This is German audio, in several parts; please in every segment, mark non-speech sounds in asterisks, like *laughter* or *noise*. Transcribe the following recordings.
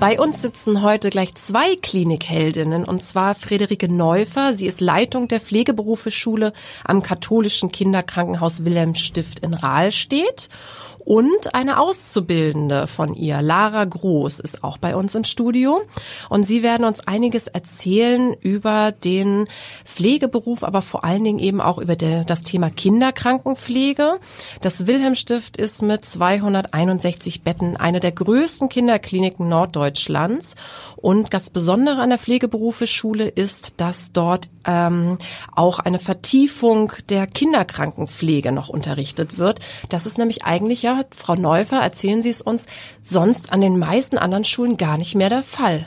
Bei uns sitzen heute gleich zwei Klinikheldinnen, und zwar Friederike Neufer. Sie ist Leitung der Pflegeberufeschule am katholischen Kinderkrankenhaus Wilhelm Stift in Rahlstedt und eine Auszubildende von ihr, Lara Groß, ist auch bei uns im Studio. Und sie werden uns einiges erzählen über den Pflegeberuf, aber vor allen Dingen eben auch über der, das Thema Kinderkrankenpflege. Das Wilhelmstift ist mit 261 Betten eine der größten Kinderkliniken Norddeutschlands. Und das Besondere an der Pflegeberufeschule ist, dass dort ähm, auch eine Vertiefung der Kinderkrankenpflege noch unterrichtet wird. Das ist nämlich eigentlich ja Frau Neufer, erzählen Sie es uns, sonst an den meisten anderen Schulen gar nicht mehr der Fall.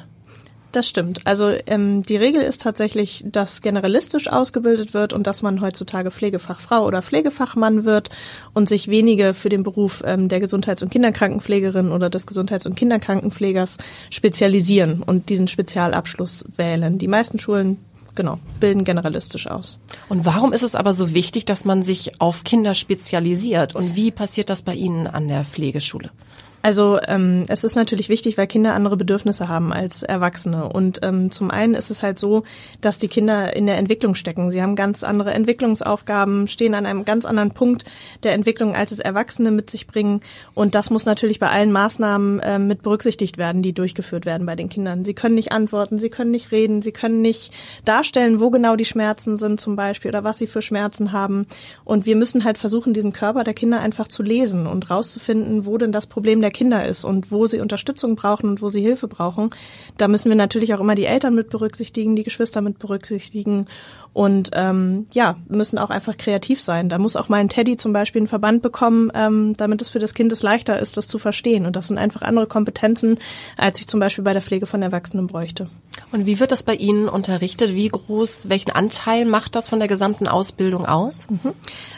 Das stimmt. Also ähm, die Regel ist tatsächlich, dass generalistisch ausgebildet wird und dass man heutzutage Pflegefachfrau oder Pflegefachmann wird und sich wenige für den Beruf ähm, der Gesundheits- und Kinderkrankenpflegerin oder des Gesundheits- und Kinderkrankenpflegers spezialisieren und diesen Spezialabschluss wählen. Die meisten Schulen genau, bilden generalistisch aus. Und warum ist es aber so wichtig, dass man sich auf Kinder spezialisiert? Und wie passiert das bei Ihnen an der Pflegeschule? Also ähm, es ist natürlich wichtig, weil Kinder andere Bedürfnisse haben als Erwachsene. Und ähm, zum einen ist es halt so, dass die Kinder in der Entwicklung stecken. Sie haben ganz andere Entwicklungsaufgaben, stehen an einem ganz anderen Punkt der Entwicklung, als es Erwachsene mit sich bringen. Und das muss natürlich bei allen Maßnahmen äh, mit berücksichtigt werden, die durchgeführt werden bei den Kindern. Sie können nicht antworten, sie können nicht reden, sie können nicht darstellen, wo genau die Schmerzen sind zum Beispiel oder was sie für Schmerzen haben. Und wir müssen halt versuchen, diesen Körper der Kinder einfach zu lesen und rauszufinden, wo denn das Problem der Kinder ist und wo sie Unterstützung brauchen und wo sie Hilfe brauchen. Da müssen wir natürlich auch immer die Eltern mit berücksichtigen, die Geschwister mit berücksichtigen und ähm, ja, müssen auch einfach kreativ sein. Da muss auch mal ein Teddy zum Beispiel einen Verband bekommen, ähm, damit es für das Kind es leichter ist, das zu verstehen. Und das sind einfach andere Kompetenzen, als ich zum Beispiel bei der Pflege von Erwachsenen bräuchte. Und wie wird das bei Ihnen unterrichtet? Wie groß, welchen Anteil macht das von der gesamten Ausbildung aus? Mhm.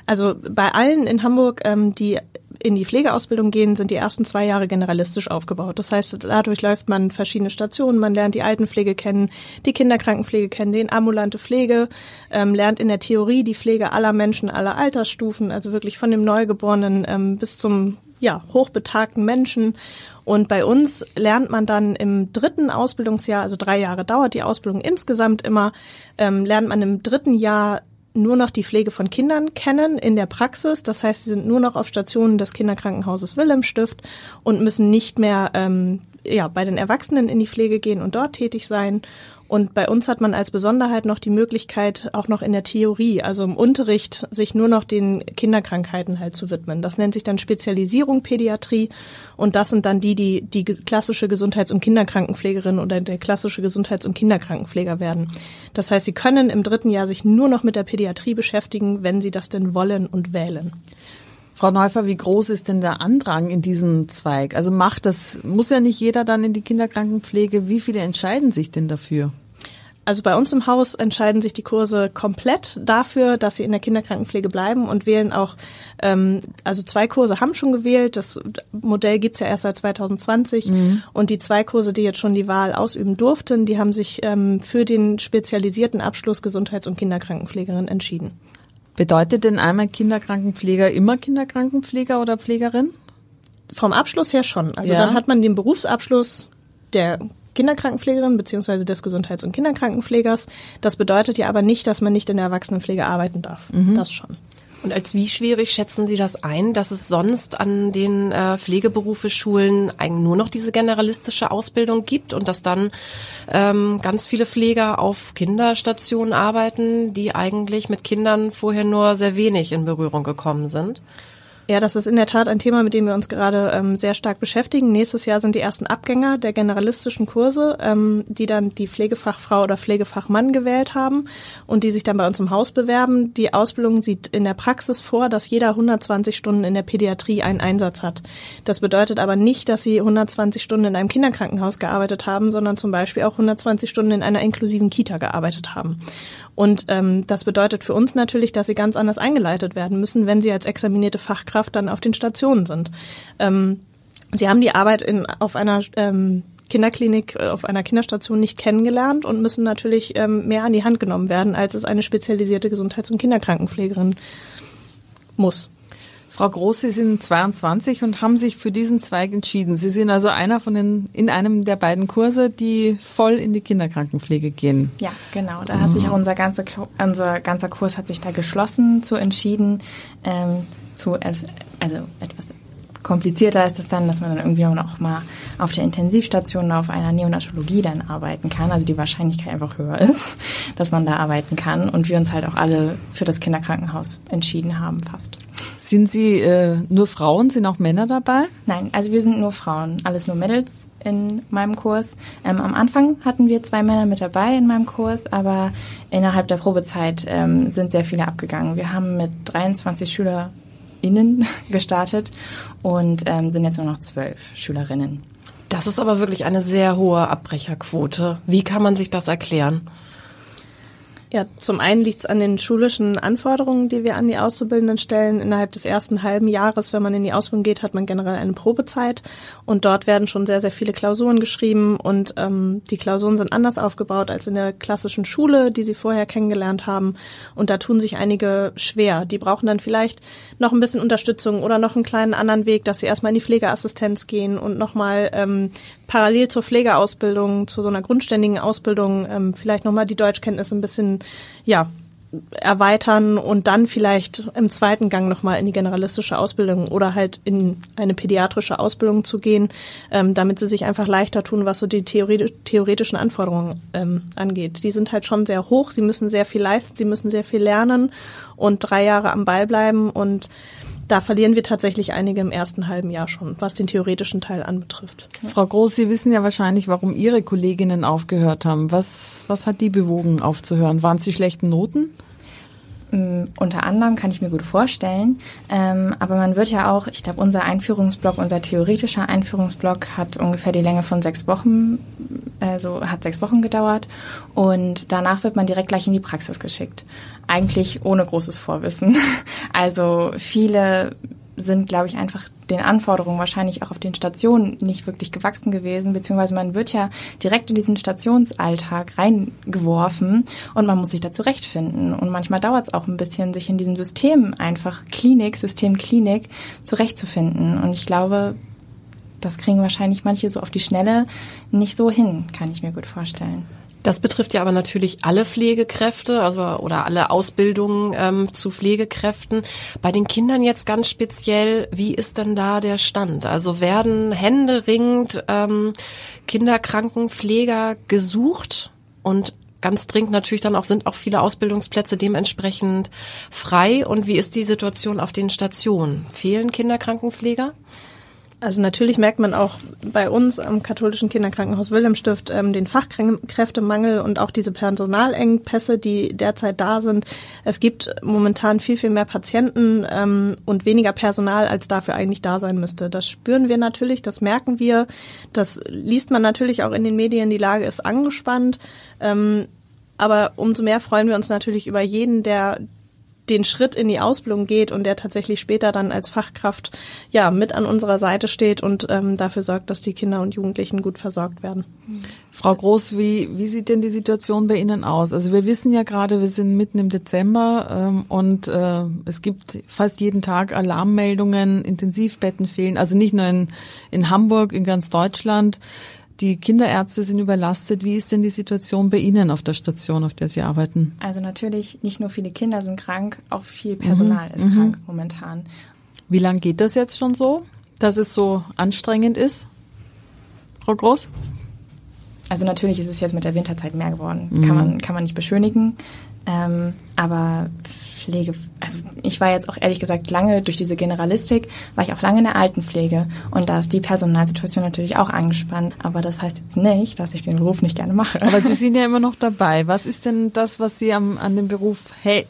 Also bei allen in Hamburg, ähm, die in die Pflegeausbildung gehen, sind die ersten zwei Jahre generalistisch aufgebaut. Das heißt, dadurch läuft man verschiedene Stationen, man lernt die Altenpflege kennen, die Kinderkrankenpflege kennen, den ambulante Pflege, ähm, lernt in der Theorie die Pflege aller Menschen, aller Altersstufen, also wirklich von dem Neugeborenen ähm, bis zum ja, hochbetagten Menschen. Und bei uns lernt man dann im dritten Ausbildungsjahr, also drei Jahre dauert die Ausbildung insgesamt immer, ähm, lernt man im dritten Jahr nur noch die Pflege von Kindern kennen in der Praxis. Das heißt, sie sind nur noch auf Stationen des Kinderkrankenhauses Wilhelmstift und müssen nicht mehr ähm, ja, bei den Erwachsenen in die Pflege gehen und dort tätig sein. Und bei uns hat man als Besonderheit noch die Möglichkeit, auch noch in der Theorie, also im Unterricht, sich nur noch den Kinderkrankheiten halt zu widmen. Das nennt sich dann Spezialisierung Pädiatrie. Und das sind dann die, die die klassische Gesundheits- und Kinderkrankenpflegerin oder der klassische Gesundheits- und Kinderkrankenpfleger werden. Das heißt, sie können im dritten Jahr sich nur noch mit der Pädiatrie beschäftigen, wenn sie das denn wollen und wählen. Frau Neufer, wie groß ist denn der Andrang in diesen Zweig? Also macht das, muss ja nicht jeder dann in die Kinderkrankenpflege. Wie viele entscheiden sich denn dafür? Also bei uns im Haus entscheiden sich die Kurse komplett dafür, dass sie in der Kinderkrankenpflege bleiben und wählen auch, ähm, also zwei Kurse haben schon gewählt. Das Modell gibt's ja erst seit 2020 mhm. und die zwei Kurse, die jetzt schon die Wahl ausüben durften, die haben sich ähm, für den spezialisierten Abschluss Gesundheits- und Kinderkrankenpflegerin entschieden. Bedeutet denn einmal Kinderkrankenpfleger immer Kinderkrankenpfleger oder Pflegerin? Vom Abschluss her schon. Also ja. dann hat man den Berufsabschluss der Kinderkrankenpflegerin beziehungsweise des Gesundheits- und Kinderkrankenpflegers. Das bedeutet ja aber nicht, dass man nicht in der Erwachsenenpflege arbeiten darf. Mhm. Das schon. Und als wie schwierig schätzen Sie das ein, dass es sonst an den äh, Pflegeberufeschulen eigentlich nur noch diese generalistische Ausbildung gibt und dass dann ähm, ganz viele Pfleger auf Kinderstationen arbeiten, die eigentlich mit Kindern vorher nur sehr wenig in Berührung gekommen sind? Ja, das ist in der Tat ein Thema, mit dem wir uns gerade ähm, sehr stark beschäftigen. Nächstes Jahr sind die ersten Abgänger der generalistischen Kurse, ähm, die dann die Pflegefachfrau oder Pflegefachmann gewählt haben und die sich dann bei uns im Haus bewerben. Die Ausbildung sieht in der Praxis vor, dass jeder 120 Stunden in der Pädiatrie einen Einsatz hat. Das bedeutet aber nicht, dass sie 120 Stunden in einem Kinderkrankenhaus gearbeitet haben, sondern zum Beispiel auch 120 Stunden in einer inklusiven Kita gearbeitet haben. Und ähm, das bedeutet für uns natürlich, dass sie ganz anders eingeleitet werden müssen, wenn sie als examinierte Fachkraft dann auf den Stationen sind. Ähm, sie haben die Arbeit in, auf einer ähm, Kinderklinik, äh, auf einer Kinderstation nicht kennengelernt und müssen natürlich ähm, mehr an die Hand genommen werden, als es eine spezialisierte Gesundheits- und Kinderkrankenpflegerin muss. Frau Groß, Sie sind 22 und haben sich für diesen Zweig entschieden. Sie sind also einer von den, in einem der beiden Kurse, die voll in die Kinderkrankenpflege gehen. Ja, genau. Da hat sich auch unser ganzer, unser ganzer Kurs hat sich da geschlossen, zu entschieden, ähm, zu, also etwas komplizierter ist es dann, dass man dann irgendwie auch mal auf der Intensivstation auf einer Neonatologie dann arbeiten kann, also die Wahrscheinlichkeit einfach höher ist, dass man da arbeiten kann und wir uns halt auch alle für das Kinderkrankenhaus entschieden haben fast. Sind Sie äh, nur Frauen? Sind auch Männer dabei? Nein, also wir sind nur Frauen, alles nur Mädels in meinem Kurs. Ähm, am Anfang hatten wir zwei Männer mit dabei in meinem Kurs, aber innerhalb der Probezeit ähm, sind sehr viele abgegangen. Wir haben mit 23 SchülerInnen *laughs* gestartet und ähm, sind jetzt nur noch zwölf Schülerinnen. Das ist aber wirklich eine sehr hohe Abbrecherquote. Wie kann man sich das erklären? Ja, zum einen liegt es an den schulischen Anforderungen, die wir an die Auszubildenden stellen. Innerhalb des ersten halben Jahres, wenn man in die Ausbildung geht, hat man generell eine Probezeit und dort werden schon sehr, sehr viele Klausuren geschrieben und ähm, die Klausuren sind anders aufgebaut als in der klassischen Schule, die sie vorher kennengelernt haben und da tun sich einige schwer. Die brauchen dann vielleicht noch ein bisschen Unterstützung oder noch einen kleinen anderen Weg, dass sie erstmal in die Pflegeassistenz gehen und nochmal ähm, parallel zur Pflegeausbildung, zu so einer grundständigen Ausbildung ähm, vielleicht nochmal die Deutschkenntnisse ein bisschen, ja, erweitern und dann vielleicht im zweiten Gang nochmal in die generalistische Ausbildung oder halt in eine pädiatrische Ausbildung zu gehen, ähm, damit sie sich einfach leichter tun, was so die Theorie theoretischen Anforderungen ähm, angeht. Die sind halt schon sehr hoch, sie müssen sehr viel leisten, sie müssen sehr viel lernen und drei Jahre am Ball bleiben und da verlieren wir tatsächlich einige im ersten halben Jahr schon, was den theoretischen Teil anbetrifft. Frau Groß, Sie wissen ja wahrscheinlich, warum Ihre Kolleginnen aufgehört haben. Was, was hat die bewogen, aufzuhören? Waren es die schlechten Noten? Mm, unter anderem kann ich mir gut vorstellen. Ähm, aber man wird ja auch, ich glaube, unser Einführungsblock, unser theoretischer Einführungsblock hat ungefähr die Länge von sechs Wochen, also hat sechs Wochen gedauert. Und danach wird man direkt gleich in die Praxis geschickt. Eigentlich ohne großes Vorwissen. *laughs* Also viele sind, glaube ich, einfach den Anforderungen wahrscheinlich auch auf den Stationen nicht wirklich gewachsen gewesen, beziehungsweise man wird ja direkt in diesen Stationsalltag reingeworfen und man muss sich da zurechtfinden. Und manchmal dauert es auch ein bisschen, sich in diesem System einfach Klinik, System Klinik zurechtzufinden. Und ich glaube, das kriegen wahrscheinlich manche so auf die Schnelle nicht so hin, kann ich mir gut vorstellen. Das betrifft ja aber natürlich alle Pflegekräfte, also oder alle Ausbildungen ähm, zu Pflegekräften. Bei den Kindern jetzt ganz speziell, wie ist denn da der Stand? Also werden händeringend ähm, Kinderkrankenpfleger gesucht und ganz dringend natürlich dann auch sind auch viele Ausbildungsplätze dementsprechend frei. Und wie ist die Situation auf den Stationen? Fehlen Kinderkrankenpfleger? Also natürlich merkt man auch bei uns am katholischen Kinderkrankenhaus Wilhelmstift ähm, den Fachkräftemangel und auch diese Personalengpässe, die derzeit da sind. Es gibt momentan viel, viel mehr Patienten ähm, und weniger Personal, als dafür eigentlich da sein müsste. Das spüren wir natürlich, das merken wir, das liest man natürlich auch in den Medien, die Lage ist angespannt. Ähm, aber umso mehr freuen wir uns natürlich über jeden, der den Schritt in die Ausbildung geht und der tatsächlich später dann als Fachkraft ja mit an unserer Seite steht und ähm, dafür sorgt, dass die Kinder und Jugendlichen gut versorgt werden. Frau Groß, wie, wie sieht denn die Situation bei Ihnen aus? Also wir wissen ja gerade, wir sind mitten im Dezember ähm, und äh, es gibt fast jeden Tag Alarmmeldungen, Intensivbetten fehlen, also nicht nur in, in Hamburg, in ganz Deutschland. Die Kinderärzte sind überlastet. Wie ist denn die Situation bei Ihnen auf der Station, auf der Sie arbeiten? Also natürlich, nicht nur viele Kinder sind krank, auch viel Personal mhm. ist mhm. krank momentan. Wie lange geht das jetzt schon so, dass es so anstrengend ist? Frau Groß? Also natürlich ist es jetzt mit der Winterzeit mehr geworden. Mhm. Kann man, kann man nicht beschönigen. Ähm, aber Pflege, also ich war jetzt auch ehrlich gesagt lange durch diese Generalistik, war ich auch lange in der Altenpflege und da ist die Personalsituation natürlich auch angespannt. Aber das heißt jetzt nicht, dass ich den Beruf nicht gerne mache. Aber Sie *laughs* sind ja immer noch dabei. Was ist denn das, was Sie am, an dem Beruf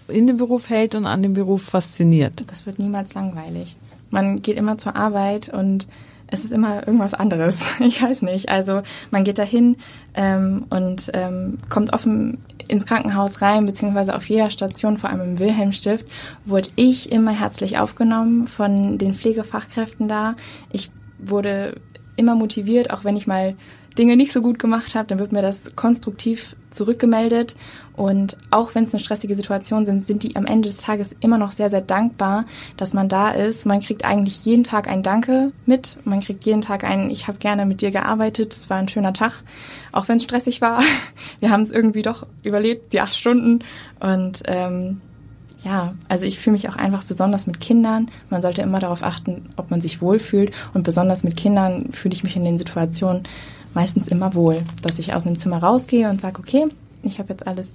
in dem Beruf hält und an dem Beruf fasziniert? Das wird niemals langweilig. Man geht immer zur Arbeit und es ist immer irgendwas anderes. *laughs* Ich weiß nicht. Also man geht dahin ähm, und ähm, kommt offen ins Krankenhaus rein, beziehungsweise auf jeder Station, vor allem im Wilhelmstift, wurde ich immer herzlich aufgenommen von den Pflegefachkräften da. Ich wurde immer motiviert, auch wenn ich mal Dinge nicht so gut gemacht habe, dann wird mir das konstruktiv zurückgemeldet. Und auch wenn es eine stressige Situation sind, sind die am Ende des Tages immer noch sehr, sehr dankbar, dass man da ist. Man kriegt eigentlich jeden Tag ein Danke mit. Man kriegt jeden Tag ein, ich habe gerne mit dir gearbeitet, es war ein schöner Tag. Auch wenn es stressig war. *laughs* Wir haben es irgendwie doch überlebt, die acht Stunden. Und ähm, ja, also ich fühle mich auch einfach besonders mit Kindern. Man sollte immer darauf achten, ob man sich wohlfühlt. Und besonders mit Kindern fühle ich mich in den Situationen meistens immer wohl, dass ich aus einem Zimmer rausgehe und sage, okay, ich habe jetzt alles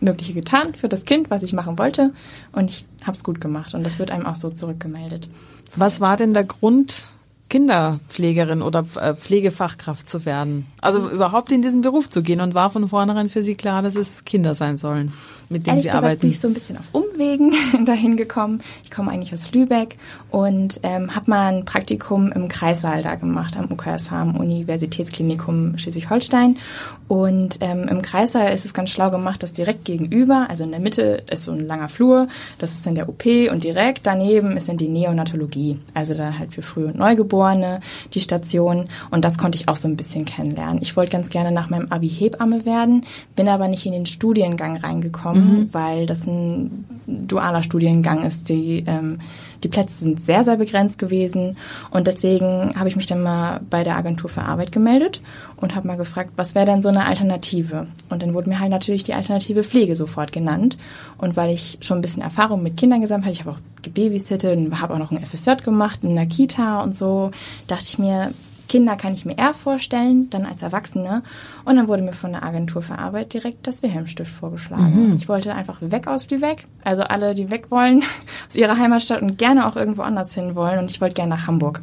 Mögliche getan für das Kind, was ich machen wollte und ich habe es gut gemacht und das wird einem auch so zurückgemeldet. Was war denn der Grund, Kinderpflegerin oder äh, Pflegefachkraft zu werden? Also überhaupt in diesen Beruf zu gehen und war von vornherein für Sie klar, dass es Kinder sein sollen? mit denen Ehrlich Sie gesagt arbeiten? bin ich so ein bisschen auf Umwegen *laughs* dahin gekommen. Ich komme eigentlich aus Lübeck und ähm, habe mal ein Praktikum im Kreissaal da gemacht, am UKSH, am Universitätsklinikum Schleswig-Holstein. Und ähm, im Kreissaal ist es ganz schlau gemacht, dass direkt gegenüber, also in der Mitte ist so ein langer Flur, das ist dann der OP und direkt daneben ist dann die Neonatologie, also da halt für Früh- und Neugeborene die Station. Und das konnte ich auch so ein bisschen kennenlernen. Ich wollte ganz gerne nach meinem Abi Hebamme werden, bin aber nicht in den Studiengang reingekommen mhm. weil das ein dualer Studiengang ist. Die, ähm, die Plätze sind sehr, sehr begrenzt gewesen und deswegen habe ich mich dann mal bei der Agentur für Arbeit gemeldet und habe mal gefragt, was wäre denn so eine Alternative? Und dann wurde mir halt natürlich die Alternative Pflege sofort genannt und weil ich schon ein bisschen Erfahrung mit Kindern gesammelt habe, ich habe auch gebabysittet und habe auch noch ein FSJ gemacht in der Kita und so, dachte ich mir, Kinder kann ich mir eher vorstellen, dann als Erwachsene. Und dann wurde mir von der Agentur für Arbeit direkt das Wilhelmstift vorgeschlagen. Mhm. Ich wollte einfach weg aus Lübeck. Also alle, die weg wollen *laughs* aus ihrer Heimatstadt und gerne auch irgendwo anders hin wollen. Und ich wollte gerne nach Hamburg.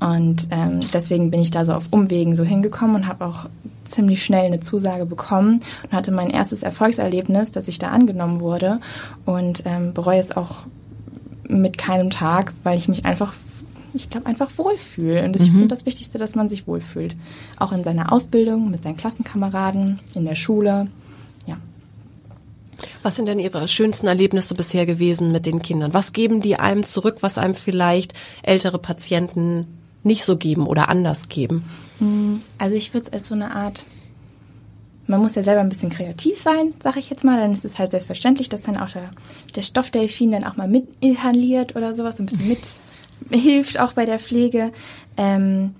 Und ähm, deswegen bin ich da so auf Umwegen so hingekommen und habe auch ziemlich schnell eine Zusage bekommen und hatte mein erstes Erfolgserlebnis, dass ich da angenommen wurde und ähm, bereue es auch mit keinem Tag, weil ich mich einfach ich glaube, einfach wohlfühlen. Und ich mhm. finde das Wichtigste, dass man sich wohlfühlt. Auch in seiner Ausbildung, mit seinen Klassenkameraden, in der Schule. Ja. Was sind denn Ihre schönsten Erlebnisse bisher gewesen mit den Kindern? Was geben die einem zurück, was einem vielleicht ältere Patienten nicht so geben oder anders geben? Mhm. Also ich würde es als so eine Art man muss ja selber ein bisschen kreativ sein, sage ich jetzt mal. Dann ist es halt selbstverständlich, dass dann auch der, der Stoffdelfin dann auch mal mit inhaliert oder sowas, ein bisschen mit *laughs* hilft auch bei der Pflege. Ähm,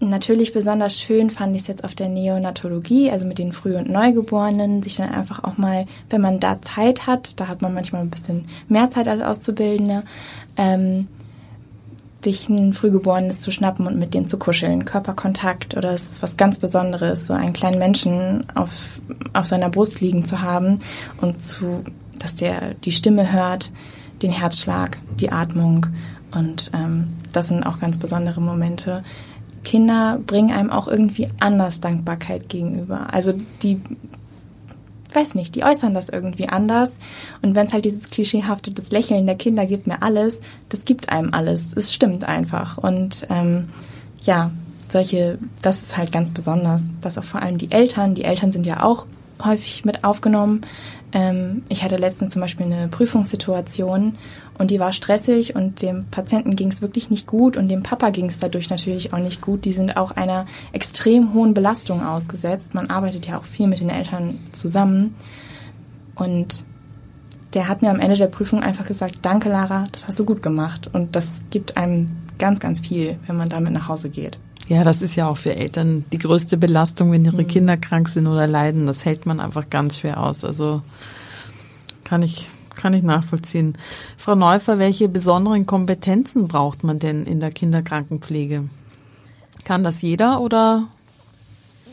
natürlich besonders schön fand ich es jetzt auf der Neonatologie, also mit den Früh- und Neugeborenen, sich dann einfach auch mal, wenn man da Zeit hat, da hat man manchmal ein bisschen mehr Zeit als Auszubildende, ähm, sich ein Frühgeborenes zu schnappen und mit dem zu kuscheln. Körperkontakt oder es ist was ganz Besonderes, so einen kleinen Menschen auf, auf seiner Brust liegen zu haben und zu, dass der die Stimme hört, den Herzschlag, die Atmung und ähm, das sind auch ganz besondere Momente. Kinder bringen einem auch irgendwie anders Dankbarkeit gegenüber. Also die, weiß nicht, die äußern das irgendwie anders. Und wenn es halt dieses klischeehafte, das Lächeln der Kinder gibt mir alles, das gibt einem alles. Es stimmt einfach. Und ähm, ja, solche, das ist halt ganz besonders, dass auch vor allem die Eltern, die Eltern sind ja auch häufig mit aufgenommen. Ähm, ich hatte letztens zum Beispiel eine Prüfungssituation und die war stressig und dem Patienten ging es wirklich nicht gut und dem Papa ging es dadurch natürlich auch nicht gut. Die sind auch einer extrem hohen Belastung ausgesetzt. Man arbeitet ja auch viel mit den Eltern zusammen. Und der hat mir am Ende der Prüfung einfach gesagt, danke Lara, das hast du gut gemacht. Und das gibt einem ganz, ganz viel, wenn man damit nach Hause geht. Ja, das ist ja auch für Eltern die größte Belastung, wenn ihre mhm. Kinder krank sind oder leiden. Das hält man einfach ganz schwer aus. Also kann ich kann ich nachvollziehen. Frau Neufer, welche besonderen Kompetenzen braucht man denn in der Kinderkrankenpflege? Kann das jeder oder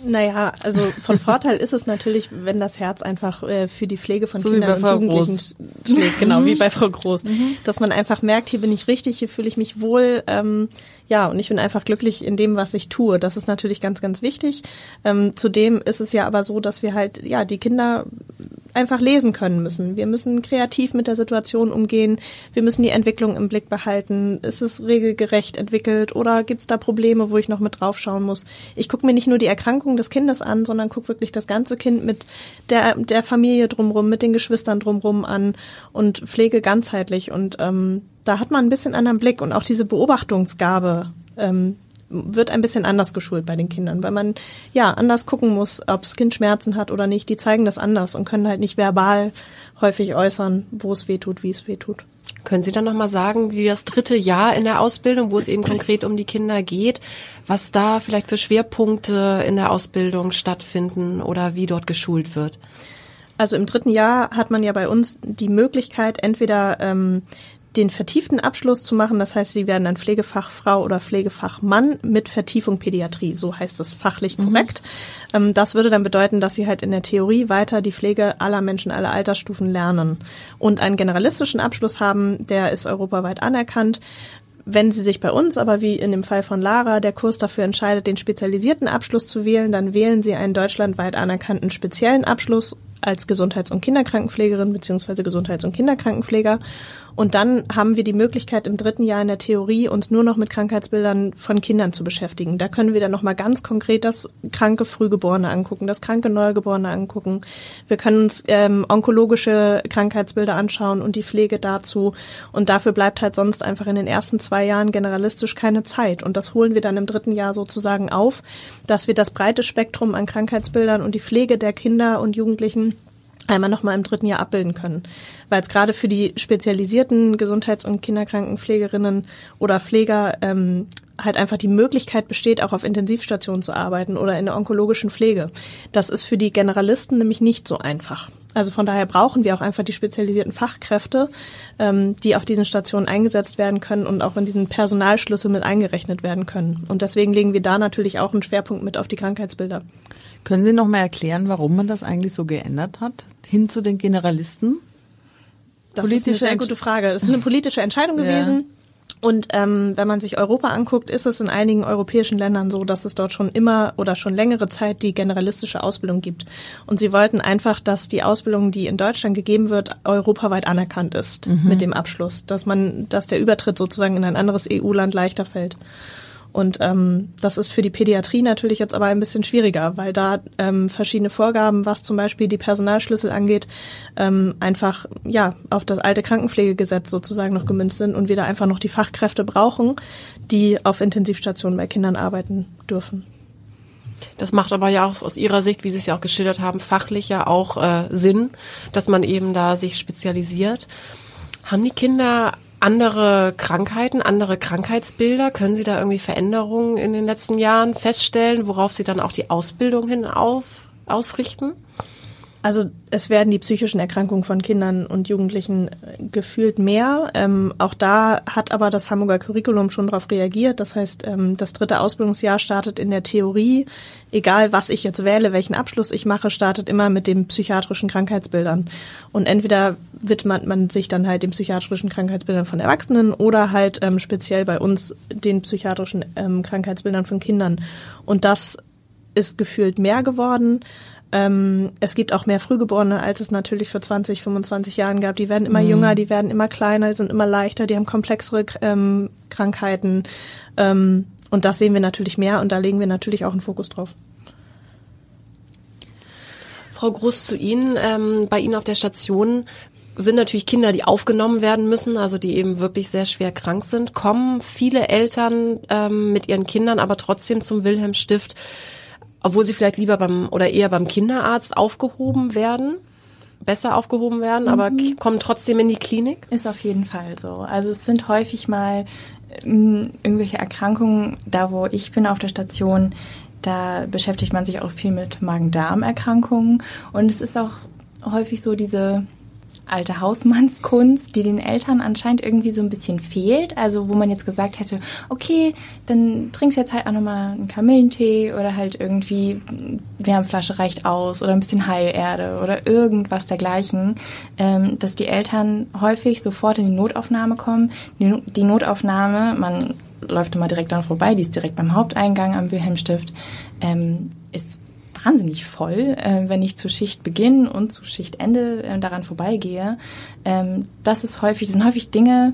Naja, also von *laughs* Vorteil ist es natürlich, wenn das Herz einfach äh, für die Pflege von So Kindern und Frau Jugendlichen schlägt, genau wie bei Frau Groß. *laughs* Dass man einfach merkt, hier bin ich richtig, hier fühle ich mich wohl, ähm, ja, und ich bin einfach glücklich in dem, was ich tue. Das ist natürlich ganz, ganz wichtig. Ähm, zudem ist es ja aber so, dass wir halt, ja, die Kinder einfach lesen können müssen. Wir müssen kreativ mit der Situation umgehen. Wir müssen die Entwicklung im Blick behalten. Ist es regelgerecht entwickelt oder gibt es da Probleme, wo ich noch mit draufschauen muss? Ich gucke mir nicht nur die Erkrankung des Kindes an, sondern gucke wirklich das ganze Kind mit der, der Familie drumrum, mit den Geschwistern drumrum an und pflege ganzheitlich. Und ähm, da hat man ein bisschen anderen Blick und auch diese Beobachtungsgabe. Ähm, wird ein bisschen anders geschult bei den Kindern, weil man ja anders gucken muss, ob das Kind Schmerzen hat oder nicht. Die zeigen das anders und können halt nicht verbal häufig äußern, wo es weh tut, wie es weh tut. Können Sie dann nochmal sagen, wie das dritte Jahr in der Ausbildung, wo es eben konkret um die Kinder geht, was da vielleicht für Schwerpunkte in der Ausbildung stattfinden oder wie dort geschult wird? Also im dritten Jahr hat man ja bei uns die Möglichkeit, entweder ähm, den vertieften Abschluss zu machen. Das heißt, sie werden dann Pflegefachfrau oder Pflegefachmann mit Vertiefung Pädiatrie. So heißt es fachlich korrekt. Ähm, das würde dann bedeuten, dass sie halt in der Theorie weiter die Pflege aller Menschen aller Altersstufen lernen und einen generalistischen Abschluss haben, der ist europaweit anerkannt. Wenn Sie sich bei uns, aber wie in dem Fall von Lara, der Kurs dafür entscheidet, den spezialisierten Abschluss zu wählen, dann wählen Sie einen deutschlandweit anerkannten speziellen Abschluss als Gesundheits- und Kinderkrankenpflegerin bzw. Gesundheits- und Kinderkrankenpfleger. Und dann haben wir die Möglichkeit, im dritten Jahr in der Theorie uns nur noch mit Krankheitsbildern von Kindern zu beschäftigen. Da können wir dann nochmal ganz konkret das kranke Frühgeborene angucken, das kranke Neugeborene angucken. Wir können uns ähm, onkologische Krankheitsbilder anschauen und die Pflege dazu. Und dafür bleibt halt sonst einfach in den ersten zwei Jahren generalistisch keine Zeit. Und das holen wir dann im dritten Jahr sozusagen auf, dass wir das breite Spektrum an Krankheitsbildern und die Pflege der Kinder und Jugendlichen einmal nochmal im dritten Jahr abbilden können. Weil es gerade für die spezialisierten Gesundheits- und Kinderkrankenpflegerinnen oder Pfleger ähm, halt einfach die Möglichkeit besteht, auch auf Intensivstationen zu arbeiten oder in der onkologischen Pflege. Das ist für die Generalisten nämlich nicht so einfach. Also von daher brauchen wir auch einfach die spezialisierten Fachkräfte, ähm, die auf diesen Stationen eingesetzt werden können und auch in diesen Personalschlüssel mit eingerechnet werden können. Und deswegen legen wir da natürlich auch einen Schwerpunkt mit auf die Krankheitsbilder. Können Sie noch mal erklären, warum man das eigentlich so geändert hat? Hin zu den Generalisten? Das ist eine sehr gute Frage. Das ist eine politische Entscheidung *laughs* Ja. gewesen. Und ähm, wenn man sich Europa anguckt, ist es in einigen europäischen Ländern so, dass es dort schon immer oder schon längere Zeit die generalistische Ausbildung gibt. Und sie wollten einfach, dass die Ausbildung, die in Deutschland gegeben wird, europaweit anerkannt ist mit dem Abschluss, dass man, dass der Übertritt sozusagen in ein anderes EU-Land leichter fällt. Und ähm, das ist für die Pädiatrie natürlich jetzt aber ein bisschen schwieriger, weil da ähm, verschiedene Vorgaben, was zum Beispiel die Personalschlüssel angeht, ähm, einfach ja auf das alte Krankenpflegegesetz sozusagen noch gemünzt sind und wir da einfach noch die Fachkräfte brauchen, die auf Intensivstationen bei Kindern arbeiten dürfen. Das macht aber ja auch aus Ihrer Sicht, wie Sie es ja auch geschildert haben, fachlich ja auch äh, Sinn, dass man eben da sich spezialisiert. Haben die Kinder andere Krankheiten, andere Krankheitsbilder? Können Sie da irgendwie Veränderungen in den letzten Jahren feststellen, worauf Sie dann auch die Ausbildung hin auf, ausrichten? Also es werden die psychischen Erkrankungen von Kindern und Jugendlichen äh, gefühlt mehr. Ähm, auch da hat aber das Hamburger Curriculum schon darauf reagiert. Das heißt, ähm, das dritte Ausbildungsjahr startet in der Theorie, egal was ich jetzt wähle, welchen Abschluss ich mache, startet immer mit den psychiatrischen Krankheitsbildern. Und entweder widmet man sich dann halt den psychiatrischen Krankheitsbildern von Erwachsenen oder halt ähm, speziell bei uns den psychiatrischen ähm, Krankheitsbildern von Kindern. Und das ist gefühlt mehr geworden. Ähm, es gibt auch mehr Frühgeborene, als es natürlich vor 20, 25 Jahren gab. Die werden immer jünger, die werden immer kleiner, die sind immer leichter, die haben komplexere ähm, Krankheiten. Ähm, und das sehen wir natürlich mehr und da legen wir natürlich auch einen Fokus drauf. Frau Groß, zu Ihnen, ähm, bei Ihnen auf der Station sind natürlich Kinder, die aufgenommen werden müssen, also die eben wirklich sehr schwer krank sind. Kommen viele Eltern ähm, mit ihren Kindern aber trotzdem zum Wilhelm Stift, obwohl sie vielleicht lieber beim oder eher beim Kinderarzt aufgehoben werden, besser aufgehoben werden, aber k- kommen trotzdem in die Klinik? Ist auf jeden Fall so. Also es sind häufig mal ähm, irgendwelche Erkrankungen, da wo ich bin auf der Station, da beschäftigt man sich auch viel mit Magen-Darm-Erkrankungen und es ist auch häufig so diese alte Hausmannskunst, die den Eltern anscheinend irgendwie so ein bisschen fehlt. Also wo man jetzt gesagt hätte, okay, dann trinkst jetzt halt auch nochmal einen Kamillentee oder halt irgendwie Wärmflasche reicht aus oder ein bisschen Heilerde oder irgendwas dergleichen, ähm, dass die Eltern häufig sofort in die Notaufnahme kommen. Die, Notaufnahme, man läuft immer direkt dann vorbei, die ist direkt beim Haupteingang am Wilhelmstift, ähm, ist wahnsinnig voll, äh, wenn ich zu Schichtbeginn und zu Schichtende äh, daran vorbeigehe. Ähm, das ist häufig, das sind häufig Dinge,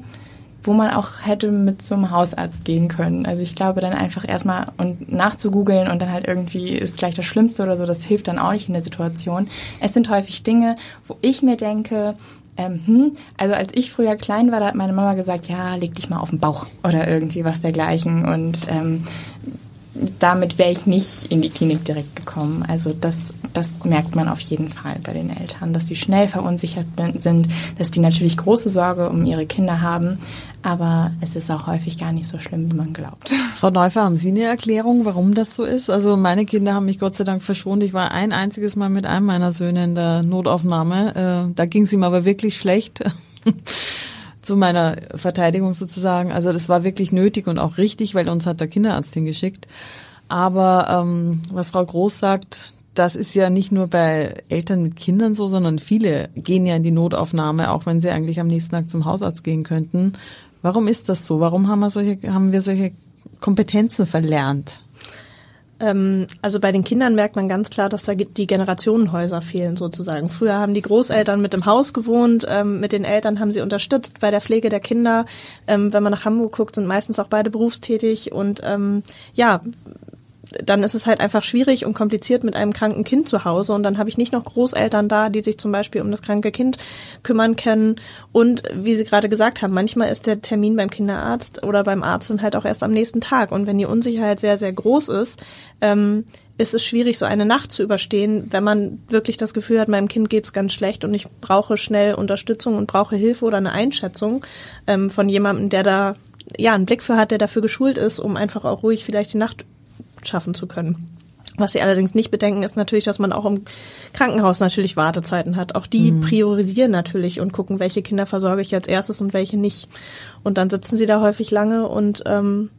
wo man auch hätte mit zum Hausarzt gehen können. Also ich glaube dann einfach erstmal und nachzugoogeln und dann halt irgendwie ist gleich das Schlimmste oder so, das hilft dann auch nicht in der Situation. Es sind häufig Dinge, wo ich mir denke, ähm, hm, also als ich früher klein war, da hat meine Mama gesagt, ja, leg dich mal auf den Bauch oder irgendwie was dergleichen. Und ähm, damit wäre ich nicht in die Klinik direkt gekommen. Also das, das merkt man auf jeden Fall bei den Eltern, dass sie schnell verunsichert sind, dass die natürlich große Sorge um ihre Kinder haben, aber es ist auch häufig gar nicht so schlimm, wie man glaubt. *laughs* Frau Neufer, haben Sie eine Erklärung, warum das so ist? Also meine Kinder haben mich Gott sei Dank verschont. Ich war ein einziges Mal mit einem meiner Söhne in der Notaufnahme. Äh, da ging es ihm aber wirklich schlecht. *laughs* zu meiner Verteidigung sozusagen. Also das war wirklich nötig und auch richtig, weil uns hat der Kinderarzt hingeschickt. Aber ähm, was Frau Groß sagt, das ist ja nicht nur bei Eltern mit Kindern so, sondern viele gehen ja in die Notaufnahme, auch wenn sie eigentlich am nächsten Tag zum Hausarzt gehen könnten. Warum ist das so? Warum haben wir solche, haben wir solche Kompetenzen verlernt? Ähm, also bei den Kindern merkt man ganz klar, dass da die Generationenhäuser fehlen sozusagen. Früher haben die Großeltern mit im Haus gewohnt, ähm, mit den Eltern haben sie unterstützt bei der Pflege der Kinder. Ähm, wenn man nach Hamburg guckt, sind meistens auch beide berufstätig und ja, dann ist es halt einfach schwierig und kompliziert mit einem kranken Kind zu Hause und dann habe ich nicht noch Großeltern da, die sich zum Beispiel um das kranke Kind kümmern können. Und wie Sie gerade gesagt haben, manchmal ist der Termin beim Kinderarzt oder beim Arzt dann halt auch erst am nächsten Tag. Und wenn die Unsicherheit sehr, sehr groß ist, ähm, ist es schwierig, so eine Nacht zu überstehen, wenn man wirklich das Gefühl hat, meinem Kind geht's ganz schlecht und ich brauche schnell Unterstützung und brauche Hilfe oder eine Einschätzung ähm, von jemandem, der da ja einen Blick für hat, der dafür geschult ist, um einfach auch ruhig vielleicht die Nacht schaffen zu können. Was sie allerdings nicht bedenken, ist natürlich, dass man auch im Krankenhaus natürlich Wartezeiten hat. Auch die mhm. priorisieren natürlich und gucken, welche Kinder versorge ich als erstes und welche nicht. Und dann sitzen sie da häufig lange und ähm,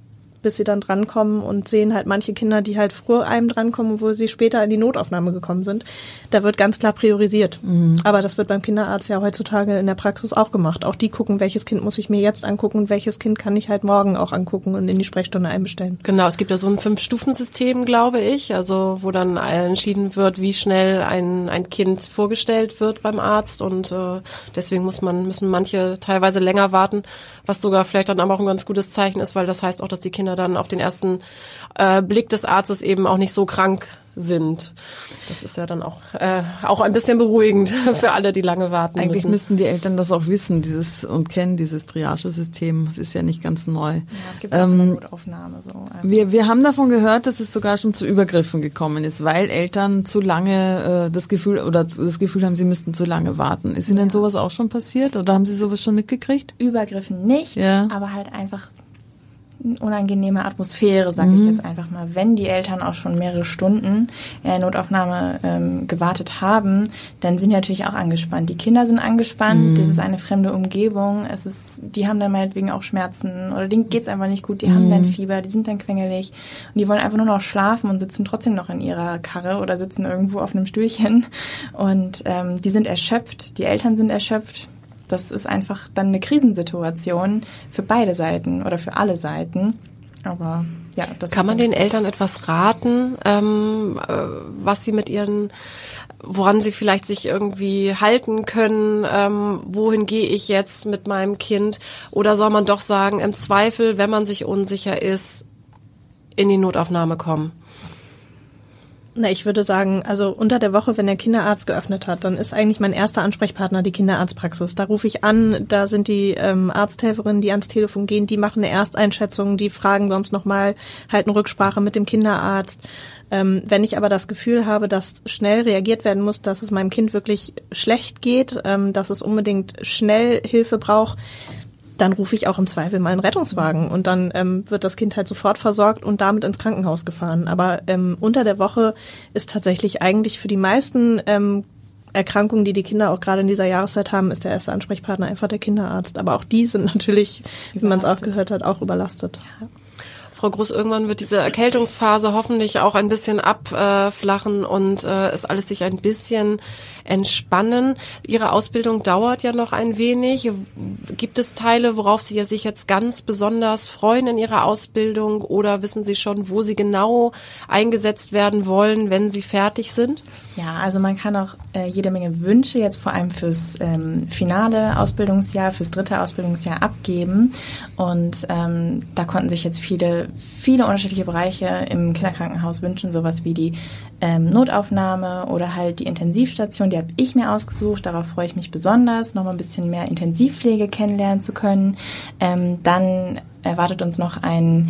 bis sie dann drankommen und sehen halt manche Kinder, die halt früher einem drankommen, wo sie später in die Notaufnahme gekommen sind. Da wird ganz klar priorisiert. Mhm. Aber das wird beim Kinderarzt ja heutzutage in der Praxis auch gemacht. Auch die gucken, welches Kind muss ich mir jetzt angucken und welches Kind kann ich halt morgen auch angucken und in die Sprechstunde einbestellen. Genau, es gibt ja so ein Fünf-Stufen-System, glaube ich, also wo dann entschieden wird, wie schnell ein, ein Kind vorgestellt wird beim Arzt und äh, deswegen muss man, müssen manche teilweise länger warten, was sogar vielleicht dann aber auch ein ganz gutes Zeichen ist, weil das heißt auch, dass die Kinder Kinder dann auf den ersten äh, Blick des Arztes eben auch nicht so krank sind. Das ist ja dann auch, äh, auch ein bisschen beruhigend *laughs* für alle, die lange warten Eigentlich müssen. müssten die Eltern das auch wissen, dieses und kennen dieses Triagesystem. Es ist ja nicht ganz neu. Ja, es gibt ähm, auch eine Notaufnahme so. Also. Wir, wir haben davon gehört, dass es sogar schon zu Übergriffen gekommen ist, weil Eltern zu lange äh, das Gefühl oder das Gefühl haben, sie müssten zu lange warten. Ist Ihnen ja. denn sowas auch schon passiert oder haben Sie sowas schon mitgekriegt? Übergriffen nicht, ja. aber halt einfach unangenehme Atmosphäre, sage mhm. ich jetzt einfach mal. Wenn die Eltern auch schon mehrere Stunden der Notaufnahme ähm, gewartet haben, dann sind die natürlich auch angespannt. Die Kinder sind angespannt, mhm. das ist eine fremde Umgebung, es ist, die haben dann meinetwegen auch Schmerzen oder denen geht's einfach nicht gut, die mhm. haben dann Fieber, die sind dann quengelig und die wollen einfach nur noch schlafen und sitzen trotzdem noch in ihrer Karre oder sitzen irgendwo auf einem Stühlchen und ähm, die sind erschöpft, die Eltern sind erschöpft, das ist einfach dann eine Krisensituation für beide Seiten oder für alle Seiten. Aber ja, das kann man den Eltern etwas raten, ähm, äh, was sie mit ihren, woran sie vielleicht sich irgendwie halten können, ähm, wohin gehe ich jetzt mit meinem Kind? Oder soll man doch sagen, im Zweifel, wenn man sich unsicher ist, in die Notaufnahme kommen? Na, ich würde sagen, also unter der Woche, wenn der Kinderarzt geöffnet hat, dann ist eigentlich mein erster Ansprechpartner die Kinderarztpraxis. Da rufe ich an, da sind die ähm, Arzthelferinnen, die ans Telefon gehen, die machen eine Ersteinschätzung, die fragen sonst nochmal, halten Rücksprache mit dem Kinderarzt. Ähm, wenn ich aber das Gefühl habe, dass schnell reagiert werden muss, dass es meinem Kind wirklich schlecht geht, ähm, dass es unbedingt schnell Hilfe braucht, dann rufe ich auch im Zweifel mal einen Rettungswagen und dann ähm, wird das Kind halt sofort versorgt und damit ins Krankenhaus gefahren. Aber ähm, unter der Woche ist tatsächlich eigentlich für die meisten ähm, Erkrankungen, die die Kinder auch gerade in dieser Jahreszeit haben, ist der erste Ansprechpartner einfach der Kinderarzt. Aber auch die sind natürlich, wie man es auch gehört hat, auch überlastet. Ja. Frau Groß, irgendwann wird diese Erkältungsphase hoffentlich auch ein bisschen abflachen und äh, es alles sich ein bisschen entspannen. Ihre Ausbildung dauert ja noch ein wenig. Gibt es Teile, worauf Sie sich jetzt ganz besonders freuen in Ihrer Ausbildung oder wissen Sie schon, wo Sie genau eingesetzt werden wollen, wenn Sie fertig sind? Ja, also man kann auch äh, jede Menge Wünsche jetzt vor allem fürs ähm, finale Ausbildungsjahr, fürs dritte Ausbildungsjahr abgeben. Und ähm, da konnten sich jetzt viele, viele unterschiedliche Bereiche im Kinderkrankenhaus wünschen, sowas wie die ähm, Notaufnahme oder halt die Intensivstation, die habe ich mir ausgesucht. Darauf freue ich mich besonders, noch mal ein bisschen mehr Intensivpflege kennenlernen zu können. Ähm, dann erwartet uns noch ein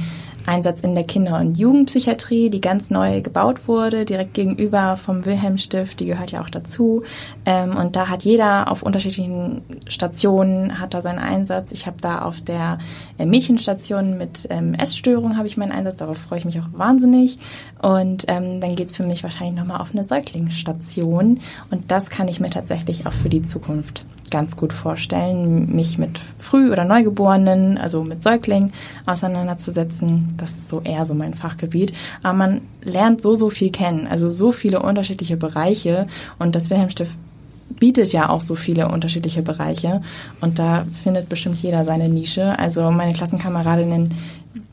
Einsatz in der Kinder- und Jugendpsychiatrie, die ganz neu gebaut wurde, direkt gegenüber vom Wilhelmstift, die gehört ja auch dazu. Ähm, und da hat jeder auf unterschiedlichen Stationen hat da seinen Einsatz. Ich habe da auf der äh, Mädchenstation mit ähm, Essstörung habe ich meinen Einsatz, darauf freue ich mich auch wahnsinnig. Und ähm, dann geht's für mich wahrscheinlich nochmal auf eine Säuglingsstation. Und das kann ich mir tatsächlich auch für die Zukunft ganz gut vorstellen, mich mit Früh- oder Neugeborenen, also mit Säuglingen auseinanderzusetzen. Das ist so eher so mein Fachgebiet. Aber man lernt so, so viel kennen, also so viele unterschiedliche Bereiche und das Wilhelmstift bietet ja auch so viele unterschiedliche Bereiche und da findet bestimmt jeder seine Nische. Also meine Klassenkameradinnen,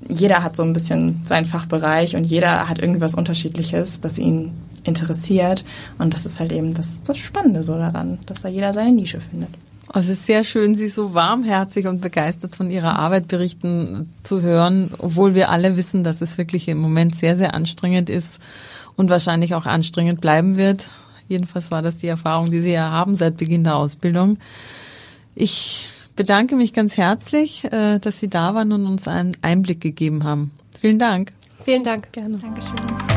jeder hat so ein bisschen seinen Fachbereich und jeder hat irgendwas Unterschiedliches, das ihn interessiert. Und das ist halt eben das, das Spannende so daran, dass da jeder seine Nische findet. Also es ist sehr schön, Sie so warmherzig und begeistert von Ihrer Arbeit berichten zu hören, obwohl wir alle wissen, dass es wirklich im Moment sehr, sehr anstrengend ist und wahrscheinlich auch anstrengend bleiben wird. Jedenfalls war das die Erfahrung, die Sie ja haben seit Beginn der Ausbildung. Ich bedanke mich ganz herzlich, äh, dass Sie da waren und uns einen Einblick gegeben haben. Vielen Dank. Vielen Dank. Gerne. Dankeschön.